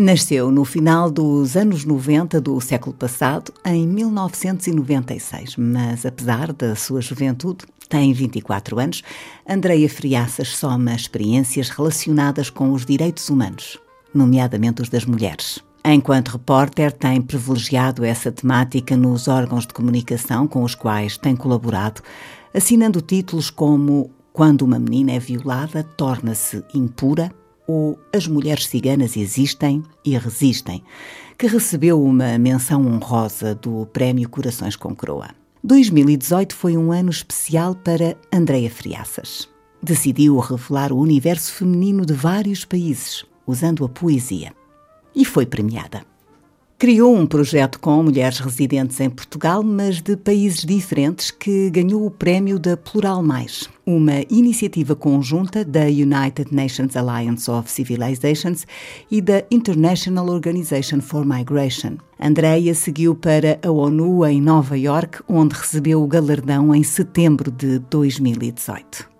Nasceu no final dos anos 90 do século passado, em 1996, mas apesar da sua juventude, tem 24 anos, Andreia Friaças soma experiências relacionadas com os direitos humanos, nomeadamente os das mulheres. Enquanto repórter, tem privilegiado essa temática nos órgãos de comunicação com os quais tem colaborado, assinando títulos como Quando uma menina é violada, torna-se impura ou As Mulheres Ciganas Existem e Resistem, que recebeu uma menção honrosa do Prémio Corações com Croa. 2018 foi um ano especial para Andreia Friaças. Decidiu revelar o universo feminino de vários países, usando a poesia. E foi premiada. Criou um projeto com mulheres residentes em Portugal, mas de países diferentes, que ganhou o prémio da Plural Mais, uma iniciativa conjunta da United Nations Alliance of Civilizations e da International Organization for Migration. Andreia seguiu para a ONU em Nova York, onde recebeu o galardão em setembro de 2018.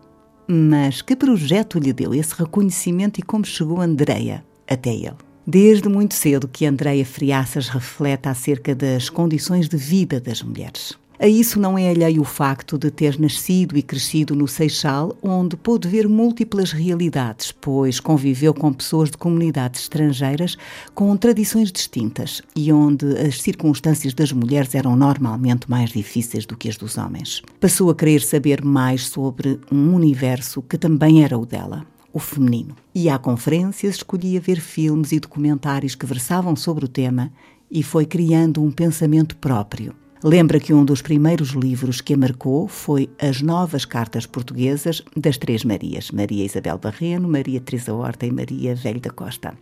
Mas que projeto lhe deu esse reconhecimento e como chegou Andreia até ele? Desde muito cedo que Andreia Friaças reflete acerca das condições de vida das mulheres. A isso não é alheio o facto de ter nascido e crescido no Seixal, onde pôde ver múltiplas realidades, pois conviveu com pessoas de comunidades estrangeiras com tradições distintas e onde as circunstâncias das mulheres eram normalmente mais difíceis do que as dos homens. Passou a querer saber mais sobre um universo que também era o dela o feminino. Ia a conferências, escolhia ver filmes e documentários que versavam sobre o tema e foi criando um pensamento próprio. Lembra que um dos primeiros livros que a marcou foi As Novas Cartas Portuguesas das Três Marias, Maria Isabel Barreno, Maria Teresa Horta e Maria Velho da Costa.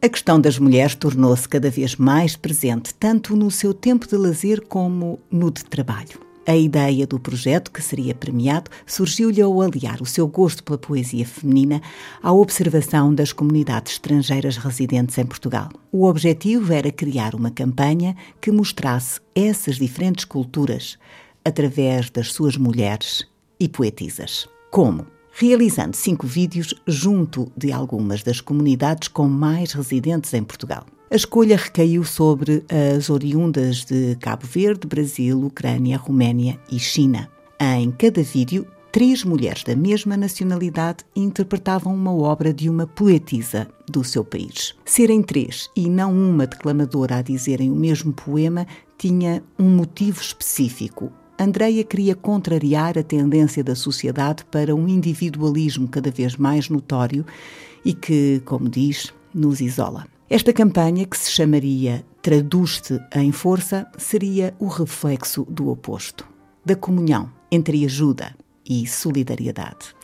A questão das mulheres tornou-se cada vez mais presente, tanto no seu tempo de lazer como no de trabalho. A ideia do projeto, que seria premiado, surgiu-lhe ao aliar o seu gosto pela poesia feminina à observação das comunidades estrangeiras residentes em Portugal. O objetivo era criar uma campanha que mostrasse essas diferentes culturas através das suas mulheres e poetisas. Como? Realizando cinco vídeos junto de algumas das comunidades com mais residentes em Portugal. A escolha recaiu sobre as oriundas de Cabo Verde, Brasil, Ucrânia, Roménia e China. Em cada vídeo, três mulheres da mesma nacionalidade interpretavam uma obra de uma poetisa do seu país. Serem três e não uma declamadora a dizerem o mesmo poema tinha um motivo específico. Andreia queria contrariar a tendência da sociedade para um individualismo cada vez mais notório e que, como diz, nos isola. Esta campanha, que se chamaria Traduz-te em Força, seria o reflexo do oposto, da comunhão entre ajuda e solidariedade.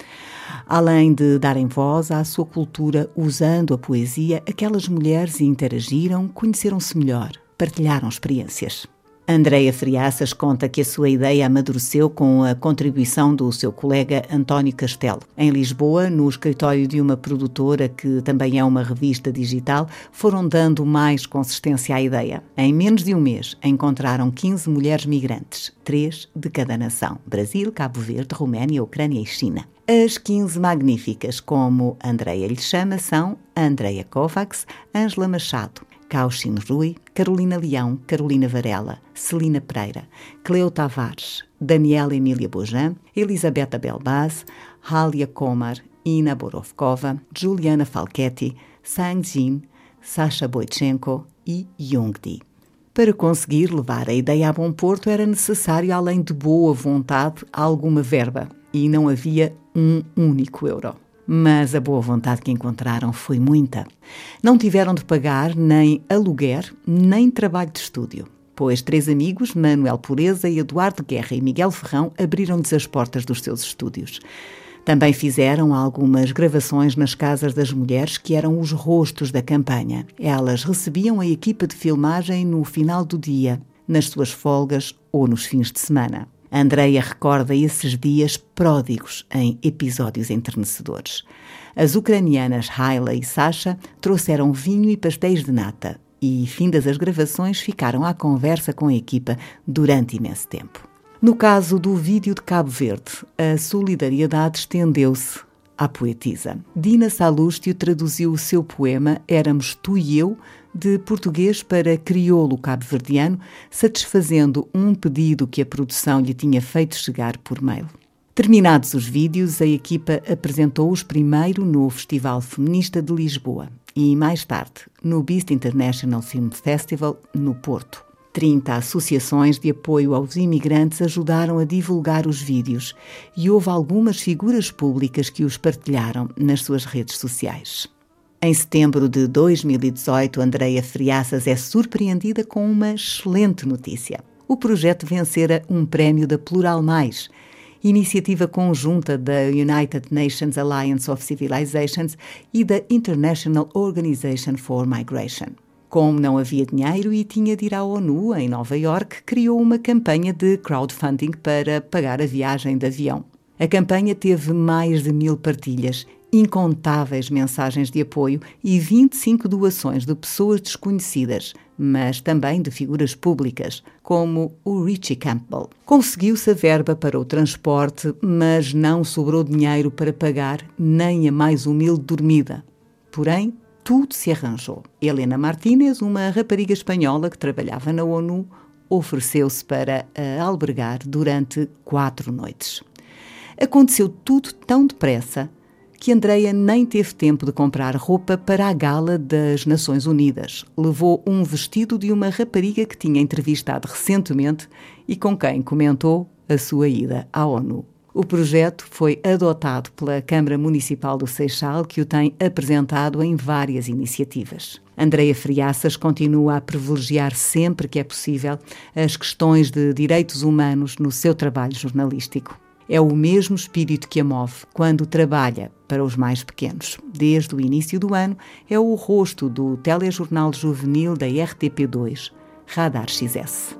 Além de darem voz à sua cultura usando a poesia, aquelas mulheres interagiram, conheceram-se melhor, partilharam experiências. Andreia Friaças conta que a sua ideia amadureceu com a contribuição do seu colega António Castelo. Em Lisboa, no escritório de uma produtora que também é uma revista digital, foram dando mais consistência à ideia. Em menos de um mês, encontraram 15 mulheres migrantes, três de cada nação: Brasil, Cabo Verde, Roménia, Ucrânia e China. As 15 magníficas, como Andreia lhe chama, são Andreia Kovacs, Ângela Machado, Cauchin Rui, Carolina Leão, Carolina Varela, Celina Pereira, Cleo Tavares, Daniela Emília Bojan, Elisabetta Belbaz, Halia Komar, Ina Borovkova, Juliana Falchetti, Sang Jin, Sasha Boichenko e Yongdi. Para conseguir levar a ideia a bom porto era necessário, além de boa vontade, alguma verba, e não havia um único euro mas a boa vontade que encontraram foi muita. Não tiveram de pagar nem aluguer, nem trabalho de estúdio, pois três amigos, Manuel Pureza, Eduardo Guerra e Miguel Ferrão, abriram-lhes as portas dos seus estúdios. Também fizeram algumas gravações nas casas das mulheres que eram os rostos da campanha. Elas recebiam a equipa de filmagem no final do dia, nas suas folgas ou nos fins de semana. Andreia recorda esses dias pródigos em episódios enternecedores. As ucranianas Haila e Sasha trouxeram vinho e pastéis de nata e, findas as gravações, ficaram à conversa com a equipa durante imenso tempo. No caso do vídeo de Cabo Verde, a solidariedade estendeu-se à poetisa. Dina Salustio traduziu o seu poema Éramos Tu e Eu de português para crioulo cabo-verdiano, satisfazendo um pedido que a produção lhe tinha feito chegar por mail. Terminados os vídeos, a equipa apresentou-os primeiro no Festival Feminista de Lisboa e, mais tarde, no Beast International Film Festival, no Porto. 30 associações de apoio aos imigrantes ajudaram a divulgar os vídeos e houve algumas figuras públicas que os partilharam nas suas redes sociais. Em setembro de 2018, Andreia Friaças é surpreendida com uma excelente notícia. O projeto vencera um prémio da Plural Mais, iniciativa conjunta da United Nations Alliance of Civilizations e da International Organization for Migration. Como não havia dinheiro e tinha de ir à ONU, em Nova York, criou uma campanha de crowdfunding para pagar a viagem de avião. A campanha teve mais de mil partilhas incontáveis mensagens de apoio e 25 doações de pessoas desconhecidas, mas também de figuras públicas, como o Richie Campbell. Conseguiu-se a verba para o transporte, mas não sobrou dinheiro para pagar nem a mais humilde dormida. Porém, tudo se arranjou. Helena Martínez, uma rapariga espanhola que trabalhava na ONU, ofereceu-se para a albergar durante quatro noites. Aconteceu tudo tão depressa que Andreia nem teve tempo de comprar roupa para a gala das Nações Unidas. Levou um vestido de uma rapariga que tinha entrevistado recentemente e com quem comentou a sua ida à ONU. O projeto foi adotado pela Câmara Municipal do Seixal, que o tem apresentado em várias iniciativas. Andreia Friaças continua a privilegiar sempre que é possível as questões de direitos humanos no seu trabalho jornalístico. É o mesmo espírito que a move quando trabalha para os mais pequenos. Desde o início do ano, é o rosto do telejornal juvenil da RTP2, Radar XS.